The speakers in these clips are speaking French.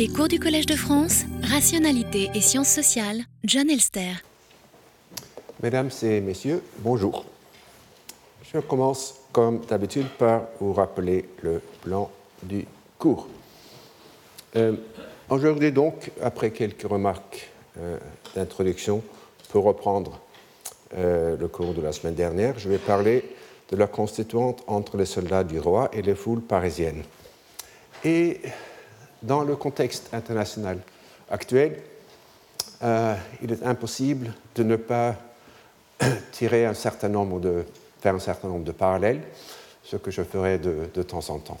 Les cours du Collège de France, Rationalité et Sciences sociales, John Elster. Mesdames et messieurs, bonjour. Je commence comme d'habitude par vous rappeler le plan du cours. Euh, Aujourd'hui donc, après quelques remarques euh, d'introduction, pour reprendre euh, le cours de la semaine dernière, je vais parler de la constituante entre les soldats du roi et les foules parisiennes. Et dans le contexte international actuel, euh, il est impossible de ne pas tirer un certain nombre de, faire un certain nombre de parallèles, ce que je ferai de, de temps en temps.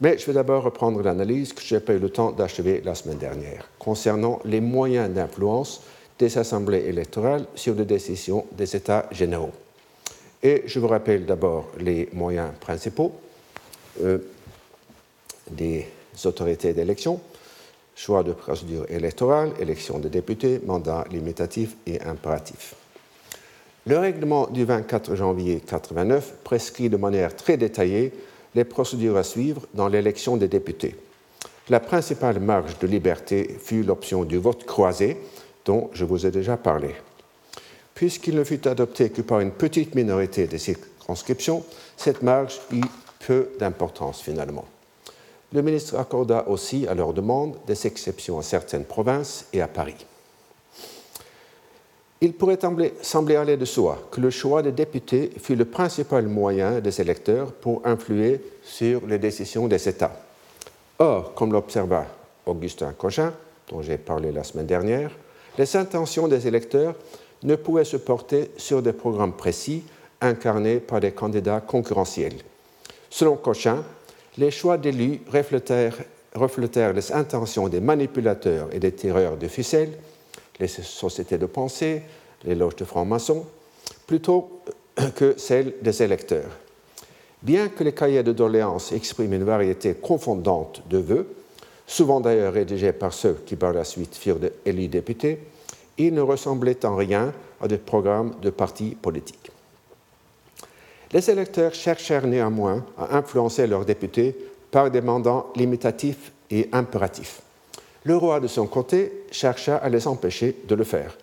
Mais je vais d'abord reprendre l'analyse que je n'ai pas eu le temps d'achever la semaine dernière, concernant les moyens d'influence des assemblées électorales sur les décisions des États généraux. Et je vous rappelle d'abord les moyens principaux euh, des autorités d'élection, choix de procédure électorale, élection des députés, mandat limitatif et impératif. Le règlement du 24 janvier 1989 prescrit de manière très détaillée les procédures à suivre dans l'élection des députés. La principale marge de liberté fut l'option du vote croisé, dont je vous ai déjà parlé. Puisqu'il ne fut adopté que par une petite minorité des circonscriptions, cette marge eut peu d'importance finalement. Le ministre accorda aussi, à leur demande, des exceptions à certaines provinces et à Paris. Il pourrait sembler aller de soi que le choix des députés fut le principal moyen des électeurs pour influer sur les décisions des États. Or, comme l'observa Augustin Cochin, dont j'ai parlé la semaine dernière, les intentions des électeurs ne pouvaient se porter sur des programmes précis incarnés par des candidats concurrentiels. Selon Cochin, les choix d'élus reflétèrent, les intentions des manipulateurs et des tireurs de ficelles les sociétés de pensée, les loges de francs-maçons, plutôt que celles des électeurs. Bien que les cahiers de doléances expriment une variété confondante de vœux, souvent d'ailleurs rédigés par ceux qui par la suite furent élus députés, ils ne ressemblaient en rien à des programmes de partis politiques. Les électeurs cherchèrent néanmoins à influencer leurs députés par des mandats limitatifs et impératifs. Le roi, de son côté, chercha à les empêcher de le faire.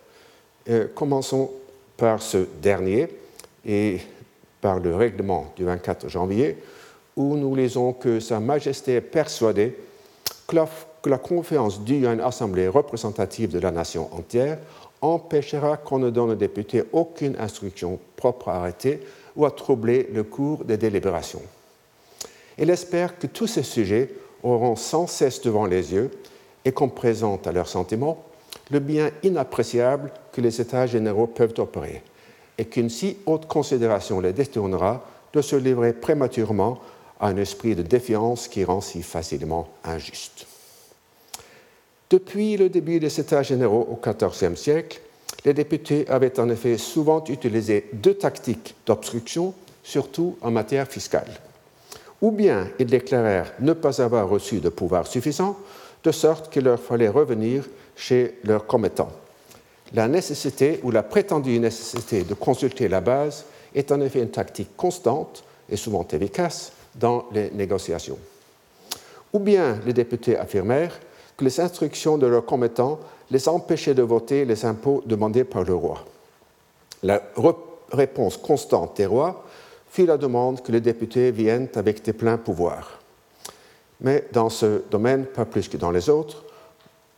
Euh, commençons par ce dernier et par le règlement du 24 janvier, où nous lisons que Sa Majesté est persuadée que la, que la confiance due à une assemblée représentative de la nation entière empêchera qu'on ne donne aux députés aucune instruction propre à arrêter ou à troubler le cours des délibérations. Elle espère que tous ces sujets auront sans cesse devant les yeux et qu'on présente à leurs sentiments le bien inappréciable que les États généraux peuvent opérer, et qu'une si haute considération les détournera de se livrer prématurément à un esprit de défiance qui rend si facilement injuste. Depuis le début des États généraux au XIVe siècle, les députés avaient en effet souvent utilisé deux tactiques d'obstruction, surtout en matière fiscale. Ou bien ils déclarèrent ne pas avoir reçu de pouvoir suffisant, de sorte qu'il leur fallait revenir chez leurs commettants. La nécessité ou la prétendue nécessité de consulter la base est en effet une tactique constante et souvent efficace dans les négociations. Ou bien les députés affirmèrent que les instructions de leurs commettants les empêchaient de voter les impôts demandés par le roi. La réponse constante des rois fut la demande que les députés viennent avec des pleins pouvoirs mais dans ce domaine, pas plus que dans les autres,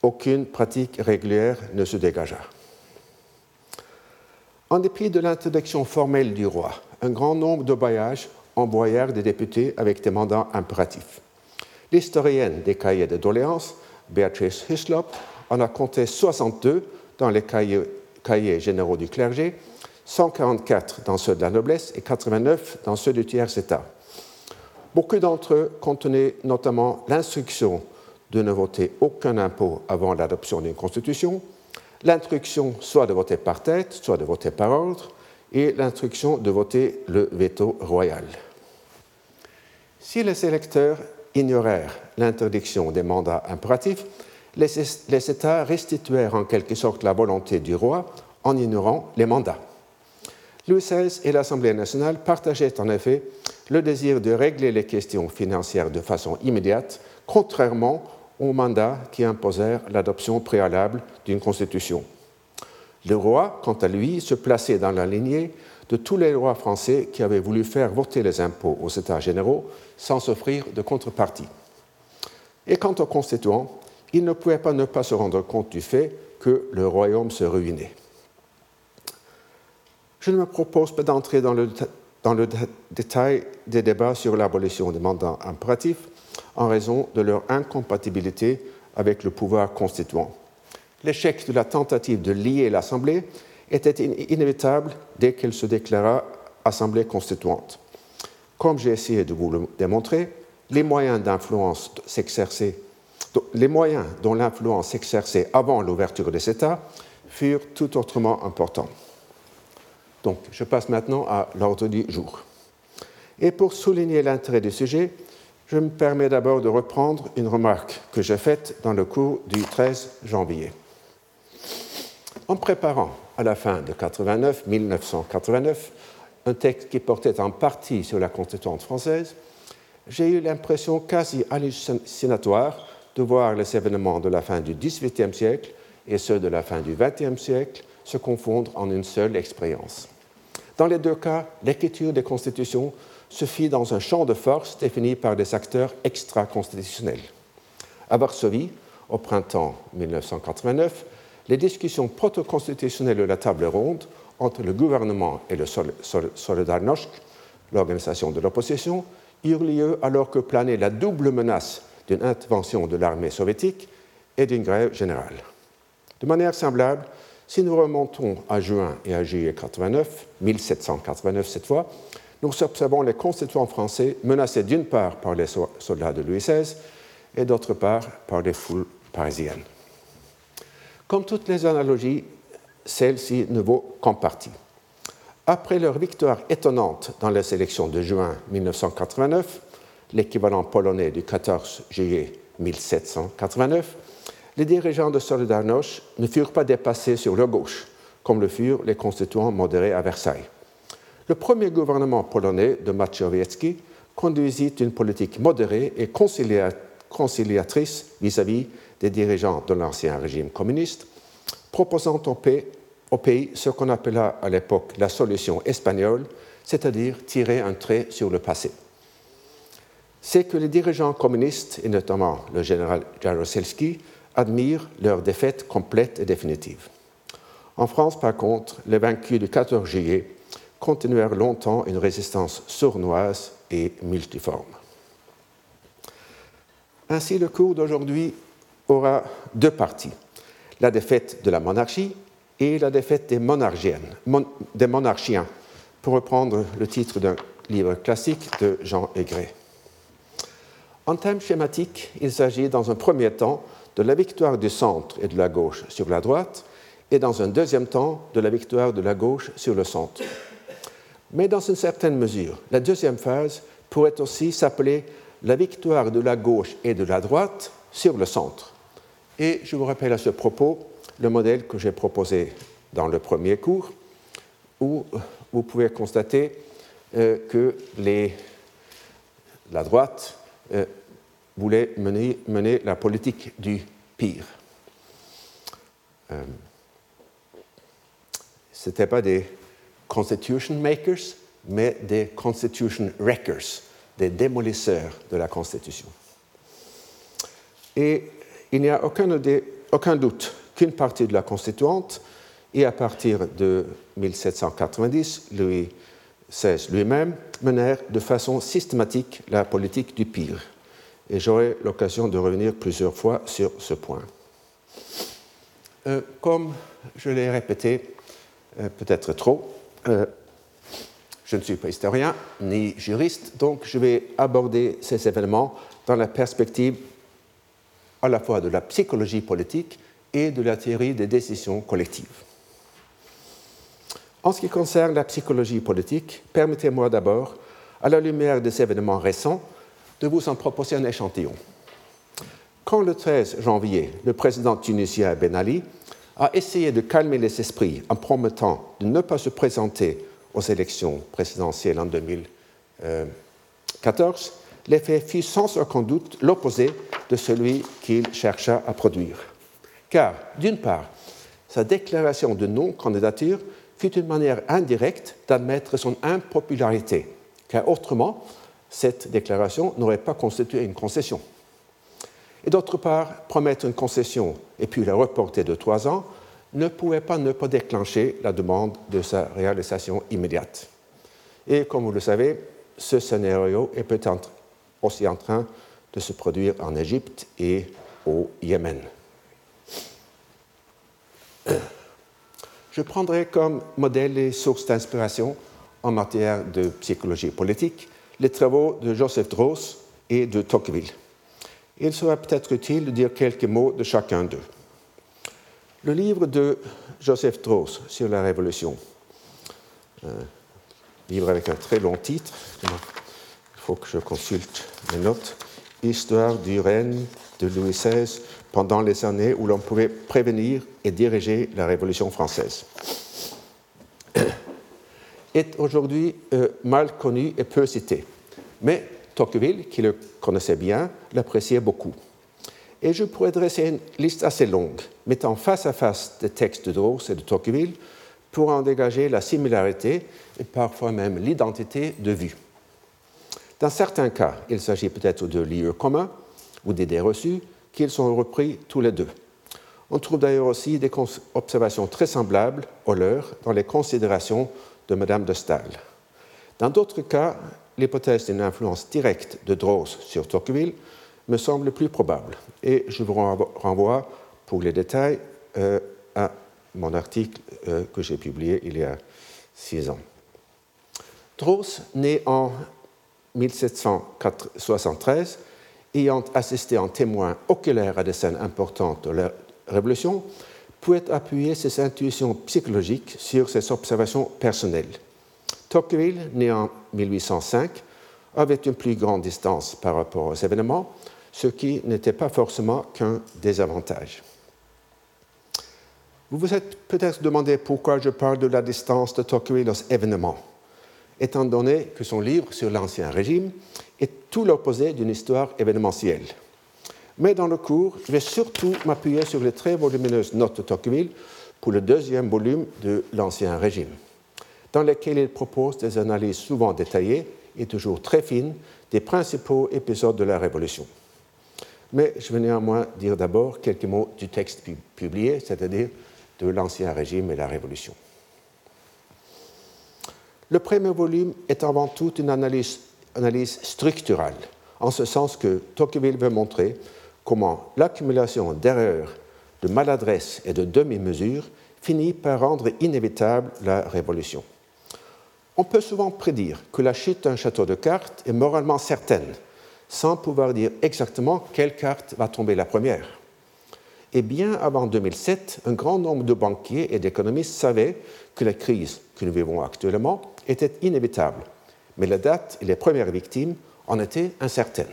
aucune pratique régulière ne se dégagea. En dépit de l'introduction formelle du roi, un grand nombre de voyages envoyèrent des députés avec des mandats impératifs. L'historienne des cahiers de doléances, Beatrice Hislop, en a compté 62 dans les cahiers, cahiers généraux du clergé, 144 dans ceux de la noblesse et 89 dans ceux du tiers-État. Beaucoup d'entre eux contenaient notamment l'instruction de ne voter aucun impôt avant l'adoption d'une constitution, l'instruction soit de voter par tête, soit de voter par ordre, et l'instruction de voter le veto royal. Si les électeurs ignorèrent l'interdiction des mandats impératifs, les, États restituèrent en quelque sorte la volonté du roi en ignorant les mandats. Louis XVI et l'Assemblée nationale partageaient en effet le désir de régler les questions financières de façon immédiate contrairement aux mandats qui imposèrent l'adoption préalable d'une constitution. Le roi, quant à lui, se plaçait dans la lignée de tous les rois français qui avaient voulu faire voter les impôts aux États généraux sans s'offrir de contrepartie. Et quant aux constituants, il ne pouvait pas ne pas se rendre compte du fait que le royaume se ruinait. Je ne me propose pas d'entrer dans le, dans le détail des débats sur l'abolition des mandats impératifs en raison de leur incompatibilité avec le pouvoir constituant. L'échec de la tentative de lier l'Assemblée était inévitable dès qu'elle se déclara Assemblée constituante. Comme j'ai essayé de vous le démontrer, les moyens d'influence les moyens dont l'influence s'exerçait avant l'ouverture des États furent tout autrement importants. Donc, je passe maintenant à l'ordre du jour. Et pour souligner l'intérêt du sujet, je me permets d'abord de reprendre une remarque que j'ai faite dans le cours du 13 janvier. En préparant à la fin de 89, 1989 un texte qui portait en partie sur la constituante française, j'ai eu l'impression quasi hallucinatoire de voir les événements de la fin du XVIIIe siècle et ceux de la fin du XXe siècle se confondre en une seule expérience. Dans les deux cas, l'écriture des constitutions se fit dans un champ de force défini par des acteurs extra-constitutionnels. À Varsovie, au printemps 1989, les discussions proto-constitutionnelles de la table ronde entre le gouvernement et le Solidarność, l'organisation de l'opposition, eurent lieu alors que planait la double menace d'une intervention de l'armée soviétique et d'une grève générale. De manière semblable, si nous remontons à juin et à juillet 89, 1789 cette fois, nous observons les constituants français menacés d'une part par les soldats de Louis XVI et d'autre part par les foules parisiennes. Comme toutes les analogies, celle-ci ne vaut qu'en partie. Après leur victoire étonnante dans les élections de juin 1989, l'équivalent polonais du 14 juillet 1789, les dirigeants de Solidarność ne furent pas dépassés sur leur gauche, comme le furent les constituants modérés à Versailles. Le premier gouvernement polonais de Machowiecki conduisit une politique modérée et conciliatrice vis-à-vis des dirigeants de l'ancien régime communiste, proposant au pays ce qu'on appela à l'époque la solution espagnole, c'est-à-dire tirer un trait sur le passé c'est que les dirigeants communistes, et notamment le général Jaroselski, admirent leur défaite complète et définitive. En France, par contre, les vaincus du 14 juillet continuèrent longtemps une résistance sournoise et multiforme. Ainsi, le cours d'aujourd'hui aura deux parties, la défaite de la monarchie et la défaite des, monarchiens, pour reprendre le titre d'un livre classique de Jean Aigret. En termes schématiques, il s'agit dans un premier temps de la victoire du centre et de la gauche sur la droite, et dans un deuxième temps de la victoire de la gauche sur le centre. Mais dans une certaine mesure, la deuxième phase pourrait aussi s'appeler la victoire de la gauche et de la droite sur le centre. Et je vous rappelle à ce propos le modèle que j'ai proposé dans le premier cours, où vous pouvez constater euh, que la droite euh, voulait mener, mener, la politique du pire. Euh, Ce n'étaient pas des constitution makers, mais des constitution wreckers, des démolisseurs de la Constitution. Et il n'y a aucun, doute qu'une partie de la Constituante, et à partir de 1790, Louis XVI lui-même, menèrent de façon systématique la politique du pire. Et j'aurai l'occasion de revenir plusieurs fois sur ce point. Euh, comme je l'ai répété, euh, peut-être trop, euh, je ne suis pas historien ni juriste, donc je vais aborder ces événements dans la perspective à la fois de la psychologie politique et de la théorie des décisions collectives. En ce qui concerne la psychologie politique, permettez-moi d'abord, à la lumière des événements récents, de vous en proposer un échantillon. Quand le 13 janvier, le président tunisien Ben Ali a essayé de calmer les esprits en promettant de ne pas se présenter aux élections présidentielles en 2014, l'effet fut sans aucun doute l'opposé de celui qu'il chercha à produire. Car, d'une part, sa déclaration de non-candidature fut une manière indirecte d'admettre son impopularité, car autrement, cette déclaration n'aurait pas constitué une concession. Et d'autre part, promettre une concession et puis la reporter de trois ans ne pouvait pas ne pas déclencher la demande de sa réalisation immédiate. Et comme vous le savez, ce scénario est peut-être aussi en train de se produire en Égypte et au Yémen. Je prendrai comme modèle et source d'inspiration en matière de psychologie politique les travaux de Joseph Dross et de Tocqueville. Il sera peut-être utile de dire quelques mots de chacun d'eux. Le livre de Joseph Dross sur la Révolution, un livre avec un très long titre, faut que je consulte mes notes, Histoire du règne de Louis XVI pendant les années où l'on pouvait prévenir et diriger la Révolution française, est aujourd'hui euh, mal connu et peu cité. Mais Tocqueville, qui le connaissait bien, l'appréciait beaucoup. Et je pourrais dresser une liste assez longue, mettant face à face des textes de Dross et de Tocqueville pour en dégager la similarité et parfois même l'identité de vue. Dans certains cas, il s'agit peut-être de lieux communs ou d'idées reçues qu'ils sont repris tous les deux. On trouve d'ailleurs aussi des observations très semblables aux leurs dans les considérations de Madame de Staël. Dans d'autres cas, l'hypothèse d'une influence directe de Droz sur Tocqueville me semble plus probable. Et je vous renvoie pour les détails euh, à mon article euh, que j'ai publié il y a six ans. Droz, né en 1773, ayant assisté en témoin oculaire à des scènes importantes de la Révolution, pouvait appuyer ses intuitions psychologiques sur ses observations personnelles. Tocqueville, né en 1805, avait une plus grande distance par rapport aux événements, ce qui n'était pas forcément qu'un désavantage. Vous vous êtes peut-être demandé pourquoi je parle de la distance de Tocqueville aux événements, étant donné que son livre sur l'Ancien Régime est tout l'opposé d'une histoire événementielle. Mais dans le cours, je vais surtout m'appuyer sur les très volumineuses notes de Tocqueville pour le deuxième volume de l'Ancien Régime dans lesquels il propose des analyses souvent détaillées et toujours très fines des principaux épisodes de la Révolution. Mais je vais néanmoins dire d'abord quelques mots du texte publié, c'est-à-dire de l'Ancien Régime et la Révolution. Le premier volume est avant tout une analyse, analyse structurale, en ce sens que Tocqueville veut montrer comment l'accumulation d'erreurs, de maladresses et de demi-mesures finit par rendre inévitable la Révolution. On peut souvent prédire que la chute d'un château de cartes est moralement certaine, sans pouvoir dire exactement quelle carte va tomber la première. Et bien avant 2007, un grand nombre de banquiers et d'économistes savaient que la crise que nous vivons actuellement était inévitable, mais la date et les premières victimes en étaient incertaines.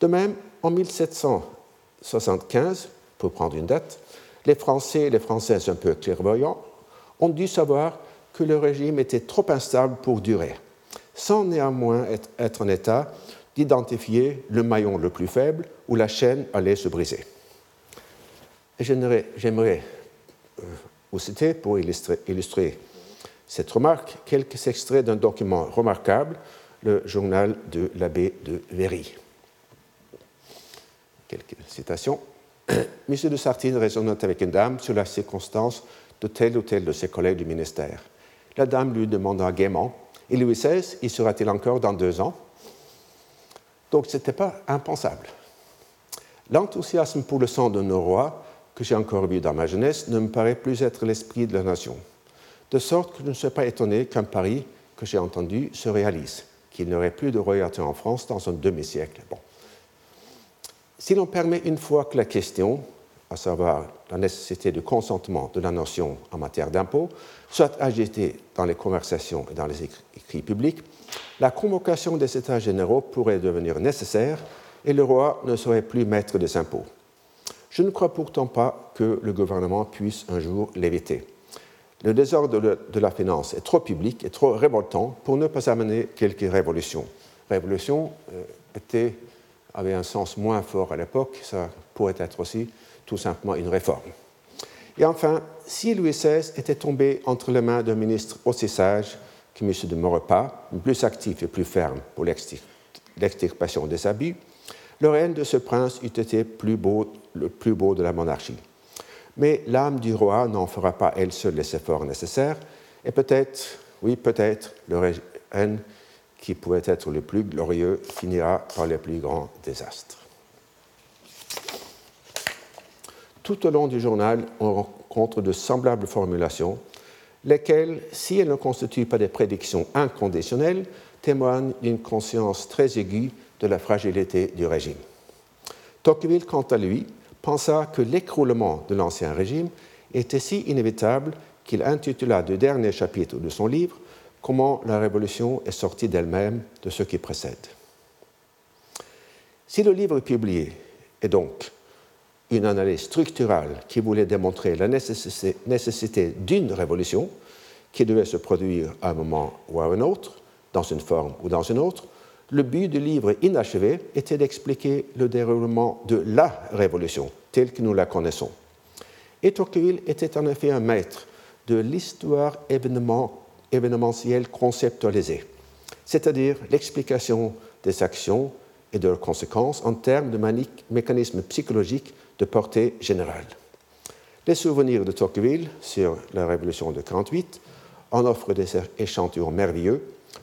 De même, en 1775, pour prendre une date, les Français et les Françaises un peu clairvoyants ont dû savoir que le régime était trop instable pour durer, sans néanmoins être en état d'identifier le maillon le plus faible où la chaîne allait se briser. J'aimerais euh, vous citer, pour illustrer, illustrer cette remarque, quelques extraits d'un document remarquable, le journal de l'abbé de Véry. Quelques citations. Monsieur de Sartine raisonnait avec une dame sur la circonstance de tel ou tel de ses collègues du ministère? La dame lui demanda gaiement Et Louis XVI, y sera-t-il encore dans deux ans? Donc ce n'était pas impensable. L'enthousiasme pour le sang de nos rois, que j'ai encore vu dans ma jeunesse, ne me paraît plus être l'esprit de la nation. De sorte que je ne suis pas étonné qu'un pari que j'ai entendu se réalise, qu'il n'y aurait plus de royauté en France dans un demi-siècle. Bon. Si l'on permet une fois que la question, à savoir la nécessité du consentement de la nation en matière d'impôts, soit agitée dans les conversations et dans les écrits publics, la convocation des États généraux pourrait devenir nécessaire et le roi ne serait plus maître des impôts. Je ne crois pourtant pas que le gouvernement puisse un jour l'éviter. Le désordre de la finance est trop public et trop révoltant pour ne pas amener quelques révolutions. Révolution euh, était avait un sens moins fort à l'époque, ça pourrait être aussi tout simplement une réforme. Et enfin, si Louis XVI était tombé entre les mains d'un ministre aussi sage que M. de Maurepas, plus actif et plus ferme pour l'extirpation des abus, le règne de ce prince eût été le plus beau de la monarchie. Mais l'âme du roi n'en fera pas elle seule les efforts nécessaires, et peut-être, oui, peut-être, le règne qui pouvait être le plus glorieux finira par les plus grands désastres. Tout au long du journal, on rencontre de semblables formulations, lesquelles, si elles ne constituent pas des prédictions inconditionnelles, témoignent d'une conscience très aiguë de la fragilité du régime. Tocqueville, quant à lui, pensa que l'écroulement de l'Ancien Régime était si inévitable qu'il intitula du dernier chapitre de son livre Comment la Révolution est sortie d'elle-même de ce qui précède. Si le livre publié est donc une analyse structurale qui voulait démontrer la nécessité, d'une révolution qui devait se produire à un moment ou à un autre, dans une forme ou dans une autre, le but du livre inachevé était d'expliquer le déroulement de la révolution telle que nous la connaissons. Et Tocqueville était en effet un maître de l'histoire événementielle conceptualisée, c'est-à-dire l'explication des actions et de leurs conséquences en termes de mécanismes psychologiques de portée générale. Les souvenirs de Tocqueville sur la Révolution de 1948 en offrent des échantillons merveilleux,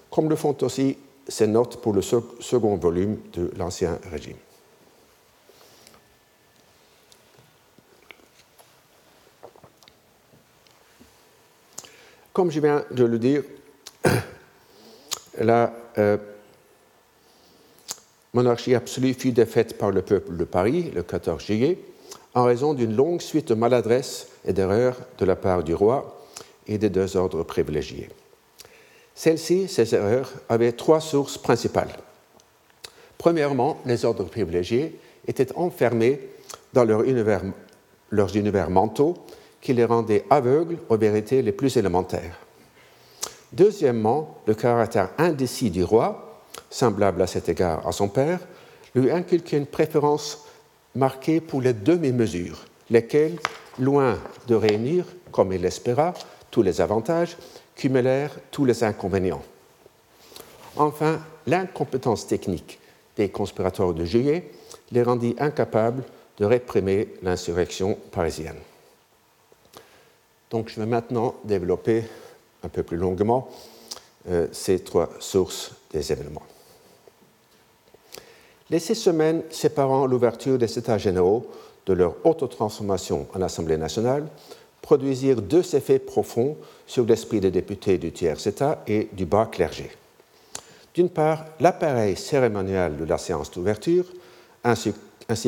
comme le font aussi ses notes pour le second volume de l'Ancien Régime. Comme je viens de le dire, la euh, monarchie absolue fut défaite par le peuple de Paris le 14 juillet en raison d'une longue suite de maladresses et d'erreurs de la part du roi et des deux ordres privilégiés. Celles-ci, ces erreurs, avaient trois sources principales. Premièrement, les ordres privilégiés étaient enfermés dans leur univers, leurs univers mentaux qui les rendaient aveugles aux vérités les plus élémentaires. Deuxièmement, le caractère indécis du roi, semblable à cet égard à son père, lui inculquait une préférence marquée pour les demi-mesures, lesquelles, loin de réunir, comme il l'espéra, tous les avantages, cumulèrent tous les inconvénients. Enfin, l'incompétence technique des conspirateurs de juillet les rendit incapables de réprimer l'insurrection parisienne. Donc je vais maintenant développer un peu plus longuement euh, ces trois sources des événements. Les six semaines séparant l'ouverture des États généraux de leur autotransformation en Assemblée nationale produisirent deux effets profonds sur l'esprit des députés du tiers-État et du bas clergé. D'une part, l'appareil cérémonial de la séance d'ouverture, ainsi,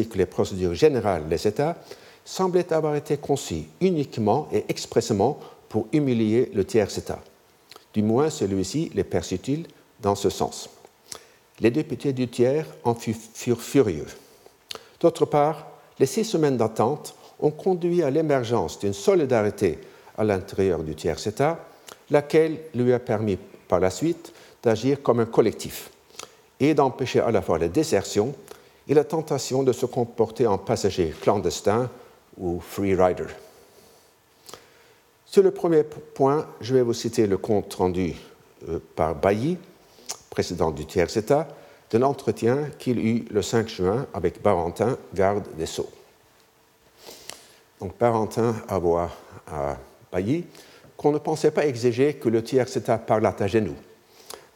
que les procédures générales des États, semblaient avoir été conçus uniquement et expressément pour humilier le tiers-État. Du moins, celui-ci les perçut-il dans ce sens. Les députés du tiers en furent furieux. D'autre part, les six semaines d'attente ont conduit à l'émergence d'une solidarité à l'intérieur du tiers-État, laquelle lui a permis par la suite d'agir comme un collectif et d'empêcher à la fois la désertion et la tentation de se comporter en passager clandestin ou free rider. Sur le premier point, je vais vous citer le compte rendu euh, par Bailly, président du tiers-État, de l'entretien qu'il eut le 5 juin avec Barentin, garde des Sceaux. Donc Barentin à Bailly qu'on ne pensait pas exiger que le tiers-État parlât à genoux.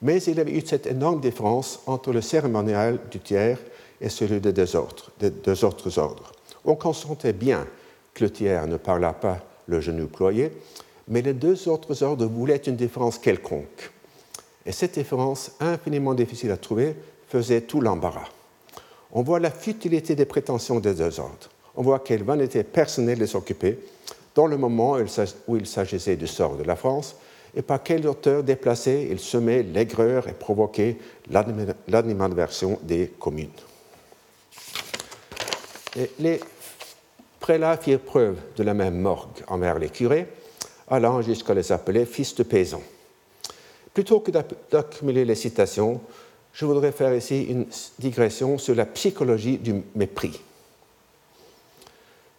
Mais il y avait eu cette énorme différence entre le cérémonial du tiers et celui des deux autres, ordres. On consentait bien que le tiers ne parlât pas le genou ployé, mais les deux autres ordres voulaient une différence quelconque. Et cette différence, infiniment difficile à trouver, faisait tout l'embarras. On voit la futilité des prétentions des deux ordres. On voit quelle vanité personnelle les occupait dans le moment où il s'agissait du sort de la France et par quelle hauteur déplacée il semait l'aigreur et provoquait l'animadversion des communes. les prélats firent preuve de la même morgue envers les curés, allant jusqu'à les appeler fils de paysans. Plutôt que d'accumuler les citations, je voudrais faire ici une digression sur la psychologie du mépris.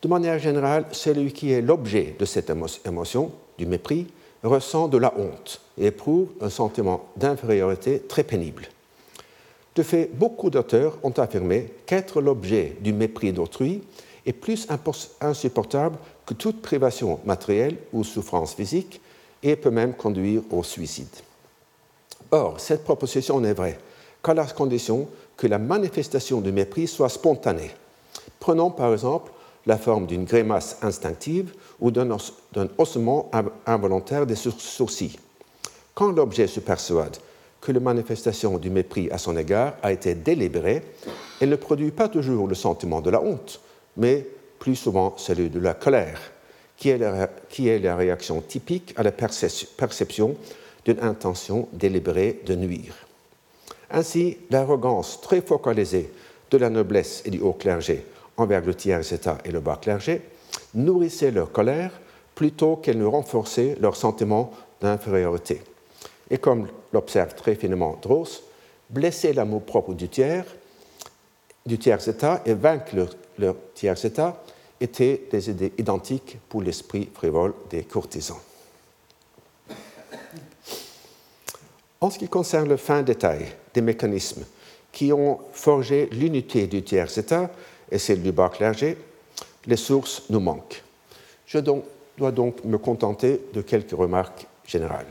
De manière générale, celui qui est l'objet de cette émotion, du mépris, ressent de la honte et éprouve un sentiment d'infériorité très pénible. De fait, beaucoup d'auteurs ont affirmé qu'être l'objet du mépris d'autrui est plus insupportable que toute privation matérielle ou souffrance physique et peut même conduire au suicide. Or, cette proposition n'est vraie qu'à la condition que la manifestation du mépris soit spontanée. Prenons par exemple la forme d'une grimace instinctive ou d'un haussement involontaire des sourcils. Quand l'objet se persuade que la manifestation du mépris à son égard a été délibérée, elle ne produit pas toujours le sentiment de la honte, mais plus souvent celui de la colère, qui est la, qui est la réaction typique à la perception d'une intention délibérée de nuire. Ainsi, l'arrogance très focalisée de la noblesse et du haut clergé envers le tiers-état et le bas clergé nourrissait leur colère plutôt qu'elle ne renforçait leur sentiment d'infériorité. Et comme l'observe très finement Dross, blesser l'amour propre du tiers, du tiers-état et vaincre leur, leur tiers-état étaient des idées identiques pour l'esprit frivole des courtisans. En ce qui concerne le fin détail des mécanismes qui ont forgé l'unité du tiers-état et celle du bas clergé, les sources nous manquent. Je dois donc me contenter de quelques remarques générales.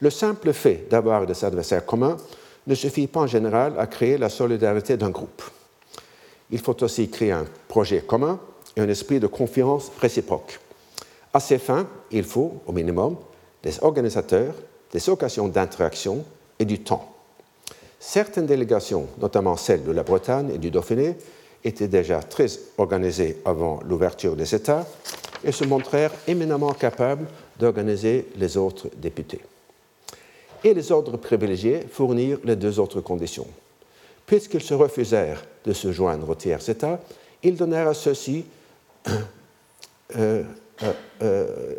Le simple fait d'avoir des adversaires communs ne suffit pas en général à créer la solidarité d'un groupe. Il faut aussi créer un projet commun et un esprit de confiance réciproque. À ces fins, il faut, au minimum, des organisateurs, des occasions d'interaction et du temps. Certaines délégations, notamment celles de la Bretagne et du Dauphiné, étaient déjà très organisées avant l'ouverture des États et se montrèrent éminemment capables d'organiser les autres députés. Et les ordres privilégiés fournirent les deux autres conditions. Puisqu'ils se refusèrent de se joindre au tiers État, ils donnèrent à ceux-ci, euh, euh,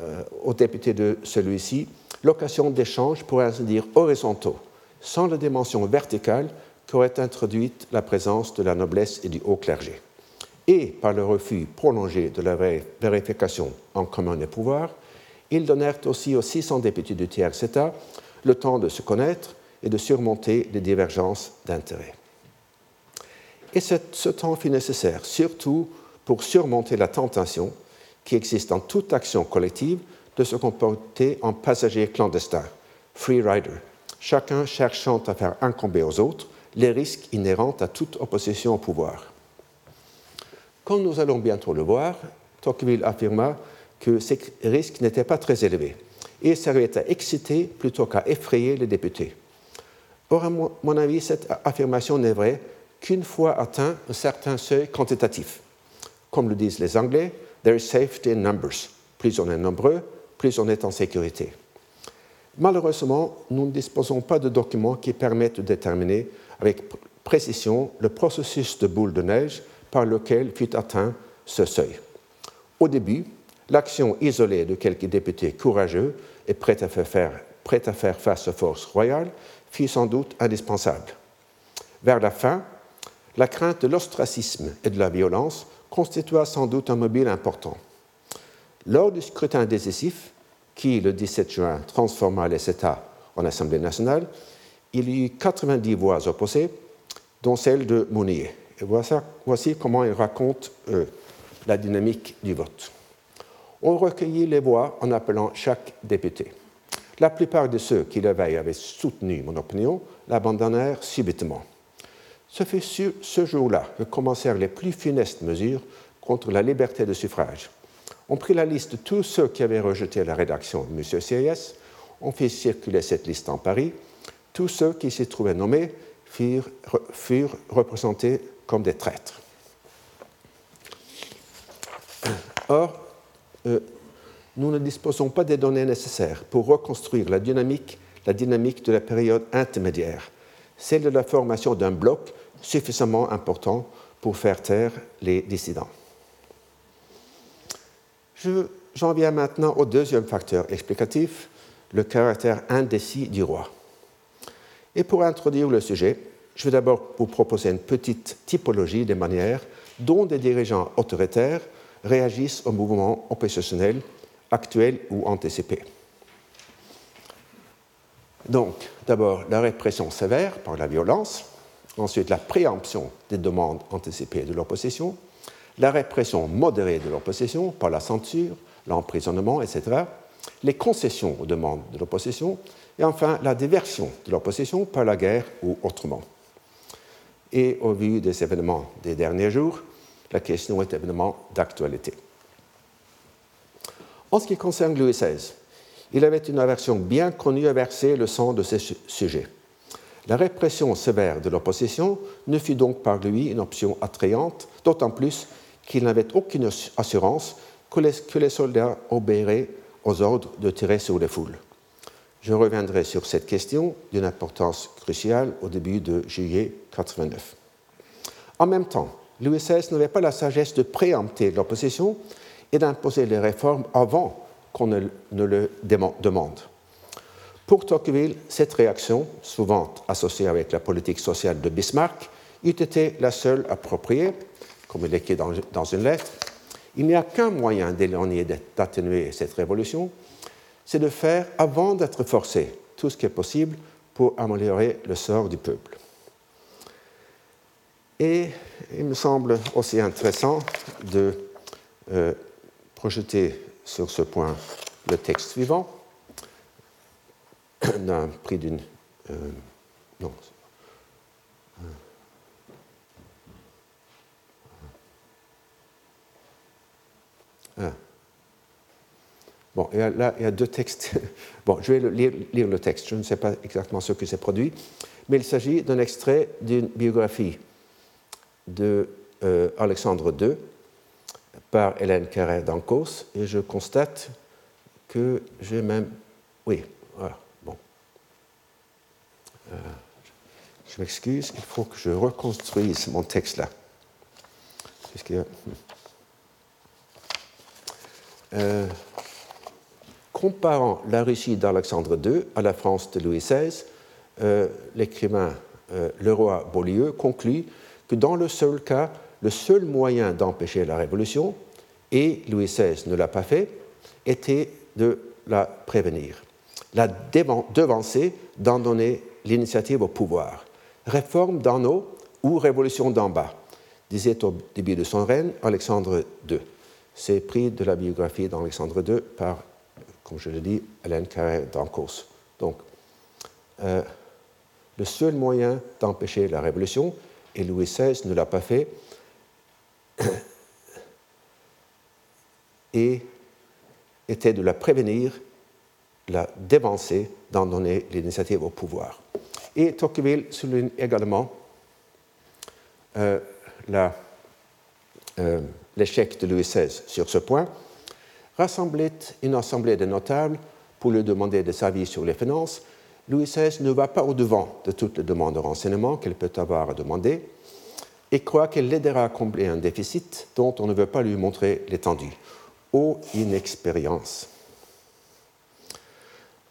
euh, aux députés de celui-ci, l'occasion d'échanges, pour ainsi dire, horizontaux, sans la dimension verticale qu'aurait introduite la présence de la noblesse et du haut clergé. Et par le refus prolongé de la vérification en commun des pouvoirs, ils donnèrent aussi aux 600 députés du tiers État le temps de se connaître et de surmonter les divergences d'intérêts. Et ce temps fut nécessaire surtout pour surmonter la tentation qui existe en toute action collective de se comporter en passager clandestin, free rider, chacun cherchant à faire incomber aux autres les risques inhérents à toute opposition au pouvoir. Comme nous allons bientôt le voir, Tocqueville affirma que ces risques n'étaient pas très élevés et servaient à exciter plutôt qu'à effrayer les députés. Or, à mon avis, cette affirmation n'est vraie qu'une fois atteint un certain seuil quantitatif. Comme le disent les Anglais, there is safety in numbers. Plus on est nombreux, plus on est en sécurité. Malheureusement, nous ne disposons pas de documents qui permettent de déterminer avec précision le processus de boule de neige par lequel fut atteint ce seuil. Au début, l'action isolée de quelques députés courageux et prêts à faire, face aux forces royales fut sans doute indispensable. Vers la fin, la crainte de l'ostracisme et de la violence constitua sans doute un mobile important. Lors du scrutin décisif, qui, le 17 juin, transforma les États en Assemblée nationale, il y eut 90 voix opposées, dont celle de Mounier. Et voici, comment il raconte euh, la dynamique du vote. On recueillit les voix en appelant chaque député. La plupart de ceux qui la veille avaient soutenu mon opinion l'abandonnèrent subitement. Ce fut ce jour-là que commencèrent les plus funestes mesures contre la liberté de suffrage. On prit la liste de tous ceux qui avaient rejeté la rédaction de M. Sieyès, on fit circuler cette liste en Paris. Tous ceux qui s'y trouvaient nommés furent, représentés comme des traîtres. Or, euh, nous ne disposons pas des données nécessaires pour reconstruire la dynamique de la période intermédiaire, celle de la formation d'un bloc suffisamment important pour faire taire les dissidents. J'en viens maintenant au deuxième facteur explicatif, le caractère indécis du roi. Et pour introduire le sujet, je vais d'abord vous proposer une petite typologie des manières dont des dirigeants autoritaires réagissent au mouvement oppositionnel actuel ou anticipé. Donc, d'abord la répression sévère par la violence, ensuite la préemption des demandes anticipées de l'opposition, la répression modérée de l'opposition par la censure, l'emprisonnement, etc., les concessions aux demandes de l'opposition, et enfin la diversion de l'opposition par la guerre ou autrement. Et au vu des événements des derniers jours, la question est évidemment d'actualité. En ce qui concerne Louis XVI, il avait une aversion bien connue à verser le sang de ses sujets. La répression sévère de l'opposition ne fut donc par lui une option attrayante, d'autant plus qu'il n'avait aucune assurance que les, soldats obéiraient aux ordres de tirer sur les foules. Je reviendrai sur cette question d'une importance cruciale au début de juillet 89. En même temps, Louis XVI n'avait pas la sagesse de préempter l'opposition et d'imposer les réformes avant qu'on ne, le demande. Pour Tocqueville, cette réaction, souvent associée avec la politique sociale de Bismarck, eût été la seule appropriée, comme il écrit dans, dans une lettre. Il n'y a qu'un moyen d'éloigner, d'atténuer cette révolution, c'est de faire, avant d'être forcé, tout ce qui est possible pour améliorer le sort du peuple. Et il me semble aussi intéressant de euh, projeter sur ce point le texte suivant, d'un prix d'une. Euh, non. Bon, là, il y a deux textes. Bon, je vais lire, le texte. Je ne sais pas exactement ce que c'est produit, mais il s'agit d'un extrait d'une biographie de euh, Alexandre II par Hélène Carrère d'Ancos, et je constate que j'ai même. Oui, voilà, bon. Euh, je m'excuse, il faut que je reconstruise mon texte là. Euh, comparant la Russie d'Alexandre II à la France de Louis XVI, euh, l'écrivain Le Roi Beaulieu conclut que dans le seul cas, le seul moyen d'empêcher la révolution, et Louis XVI ne l'a pas fait, était de la prévenir, la devancer, d'en donner l'initiative au pouvoir. Réforme d'en haut ou révolution d'en bas, disait au début de son règne Alexandre II. C'est pris de la biographie d'Alexandre II par, comme je l'ai dit, Hélène Carré d'Ancos. Donc, euh, le seul moyen d'empêcher la révolution, et Louis XVI ne l'a pas fait, était de la prévenir, la dévancer, d'en donner l'initiative au pouvoir. Et Tocqueville souligne également euh, euh, l'échec de Louis XVI sur ce point. Rassemblait une assemblée de notables pour lui demander des avis sur les finances. Louis XVI ne va pas au-devant de toutes les demandes de renseignement qu'elle peut avoir à demander et croit qu'elle l'aidera à combler un déficit dont on ne veut pas lui montrer l'étendue. Ô inexpérience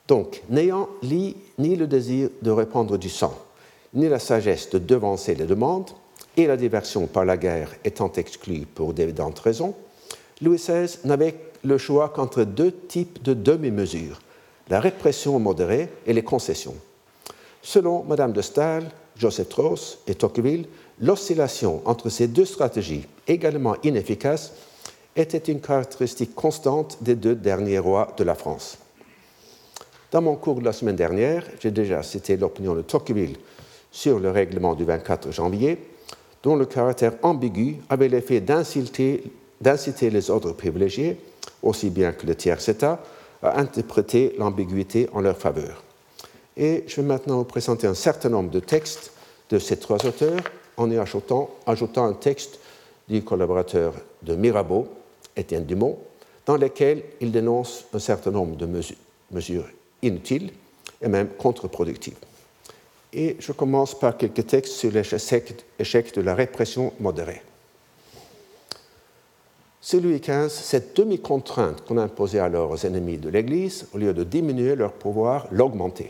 Donc, n'ayant ni le désir de répandre du sang, ni la sagesse de devancer les demandes, et la diversion par la guerre étant exclue pour d'évidentes raisons, Louis XVI n'avait le choix qu'entre deux types de demi-mesures, la répression modérée et les concessions. Selon Madame de Staël, Joseph Strauss et Tocqueville, l'oscillation entre ces deux stratégies également inefficaces était une caractéristique constante des deux derniers rois de la France. Dans mon cours de la semaine dernière, j'ai déjà cité l'opinion de Tocqueville sur le règlement du 24 janvier, dont le caractère ambigu avait l'effet d'inciter les ordres privilégiés, aussi bien que le tiers état, à interpréter l'ambiguïté en leur faveur. Et je vais maintenant vous présenter un certain nombre de textes de ces trois auteurs en y ajoutant, ajoutant un texte du collaborateur de Mirabeau, Étienne Dumont, dans lesquels il dénonce un certain nombre de mesures, inutiles et même contre-productives. Et je commence par quelques textes sur l'échec de la répression modérée. Sous Louis XV, cette demi-contrainte qu'on imposait alors aux ennemis de l'Église, au lieu de diminuer leur pouvoir, l'augmentait.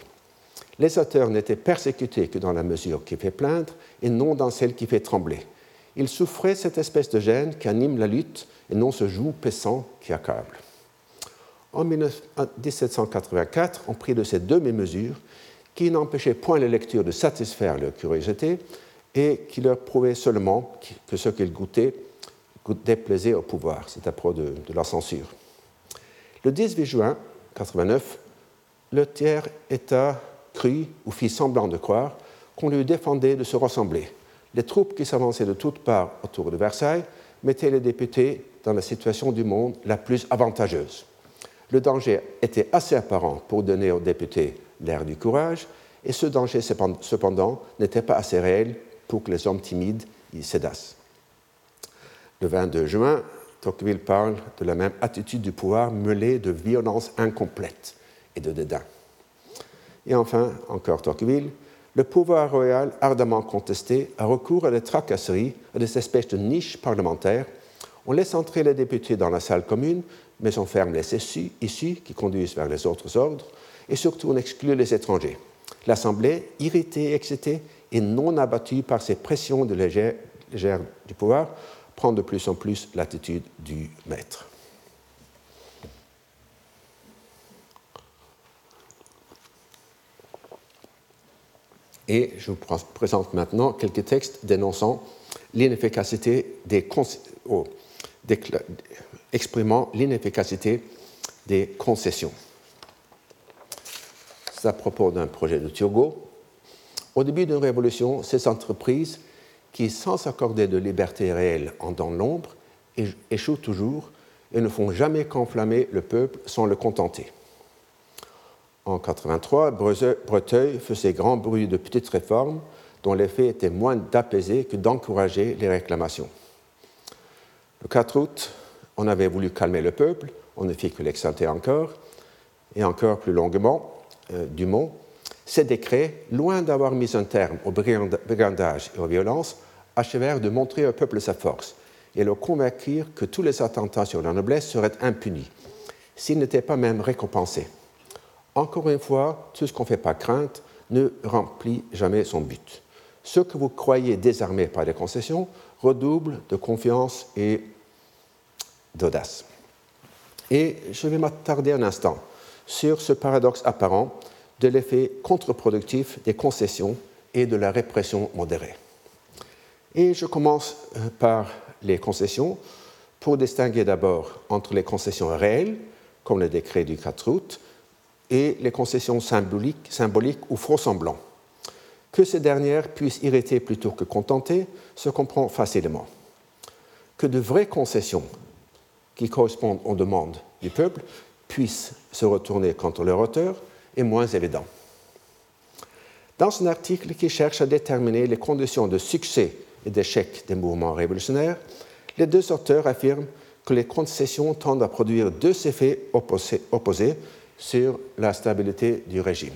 Les auteurs n'étaient persécutés que dans la mesure qui fait plaindre et non dans celle qui fait trembler. Ils souffraient cette espèce de gêne qui anime la lutte et non ce joug paissant qui accable. En 1784, on prit de ces deux mesures qui n'empêchaient point les lectures de satisfaire leur curiosité et qui leur prouvaient seulement que ce qu'ils goûtaient déplaisait au pouvoir. C'est à propos de, de, la censure. Le 18 juin 89, le tiers État crut ou fit semblant de croire qu'on lui défendait de se ressembler. Les troupes qui s'avançaient de toutes parts autour de Versailles mettaient les députés dans la situation du monde la plus avantageuse. Le danger était assez apparent pour donner aux députés l'air du courage, et ce danger, cependant, n'était pas assez réel pour que les hommes timides y cédassent. Le 22 juin, Tocqueville parle de la même attitude du pouvoir mêlée de violence incomplète et de dédain. Et enfin, encore Tocqueville, le pouvoir royal ardemment contesté a recours à des tracasseries, à des espèces de niches parlementaires. On laisse entrer les députés dans la salle commune, mais on ferme les issues qui conduisent vers les autres ordres, et surtout on exclut les étrangers. L'Assemblée, irritée, excitée et non abattue par ces pressions de légère, du pouvoir, prend de plus en plus l'attitude du maître. Et je vous présente maintenant quelques textes dénonçant l'inefficacité des oh, exprimant l'inefficacité des concessions. C'est à propos d'un projet de Turgot. Au début d'une révolution, ces entreprises qui, sans s'accorder de liberté réelle en dans l'ombre, échouent toujours et ne font jamais qu'enflammer le peuple sans le contenter. En 83, Breteuil faisait grand bruit de petites réformes dont l'effet était moins d'apaiser que d'encourager les réclamations. Le 4 août, on avait voulu calmer le peuple, on ne fit que l'exalter encore, et encore plus longuement, euh, Dumont, ces décrets, loin d'avoir mis un terme au brigandage et aux violences, achevèrent de montrer au peuple sa force et le convaincre que tous les attentats sur la noblesse seraient impunis, s'ils n'étaient pas même récompensés. Encore une fois, tout ce qu'on ne fait pas crainte ne remplit jamais son but. Ceux que vous croyez désarmés par des concessions redoublent de confiance et d'audace. Et je vais m'attarder un instant sur ce paradoxe apparent de l'effet contre-productif des concessions et de la répression modérée. Et je commence euh, par les concessions pour distinguer d'abord entre les concessions réelles, comme le décret du 4 août, et les concessions symboliques, ou faux semblants. Que ces dernières puissent irriter plutôt que contenter se comprend facilement. Que de vraies concessions qui correspondent aux demandes du peuple puissent se retourner contre leur auteur est moins évident. Dans un article qui cherche à déterminer les conditions de succès et d'échec des mouvements révolutionnaires, les deux auteurs affirment que les concessions tendent à produire deux effets opposés sur la stabilité du régime.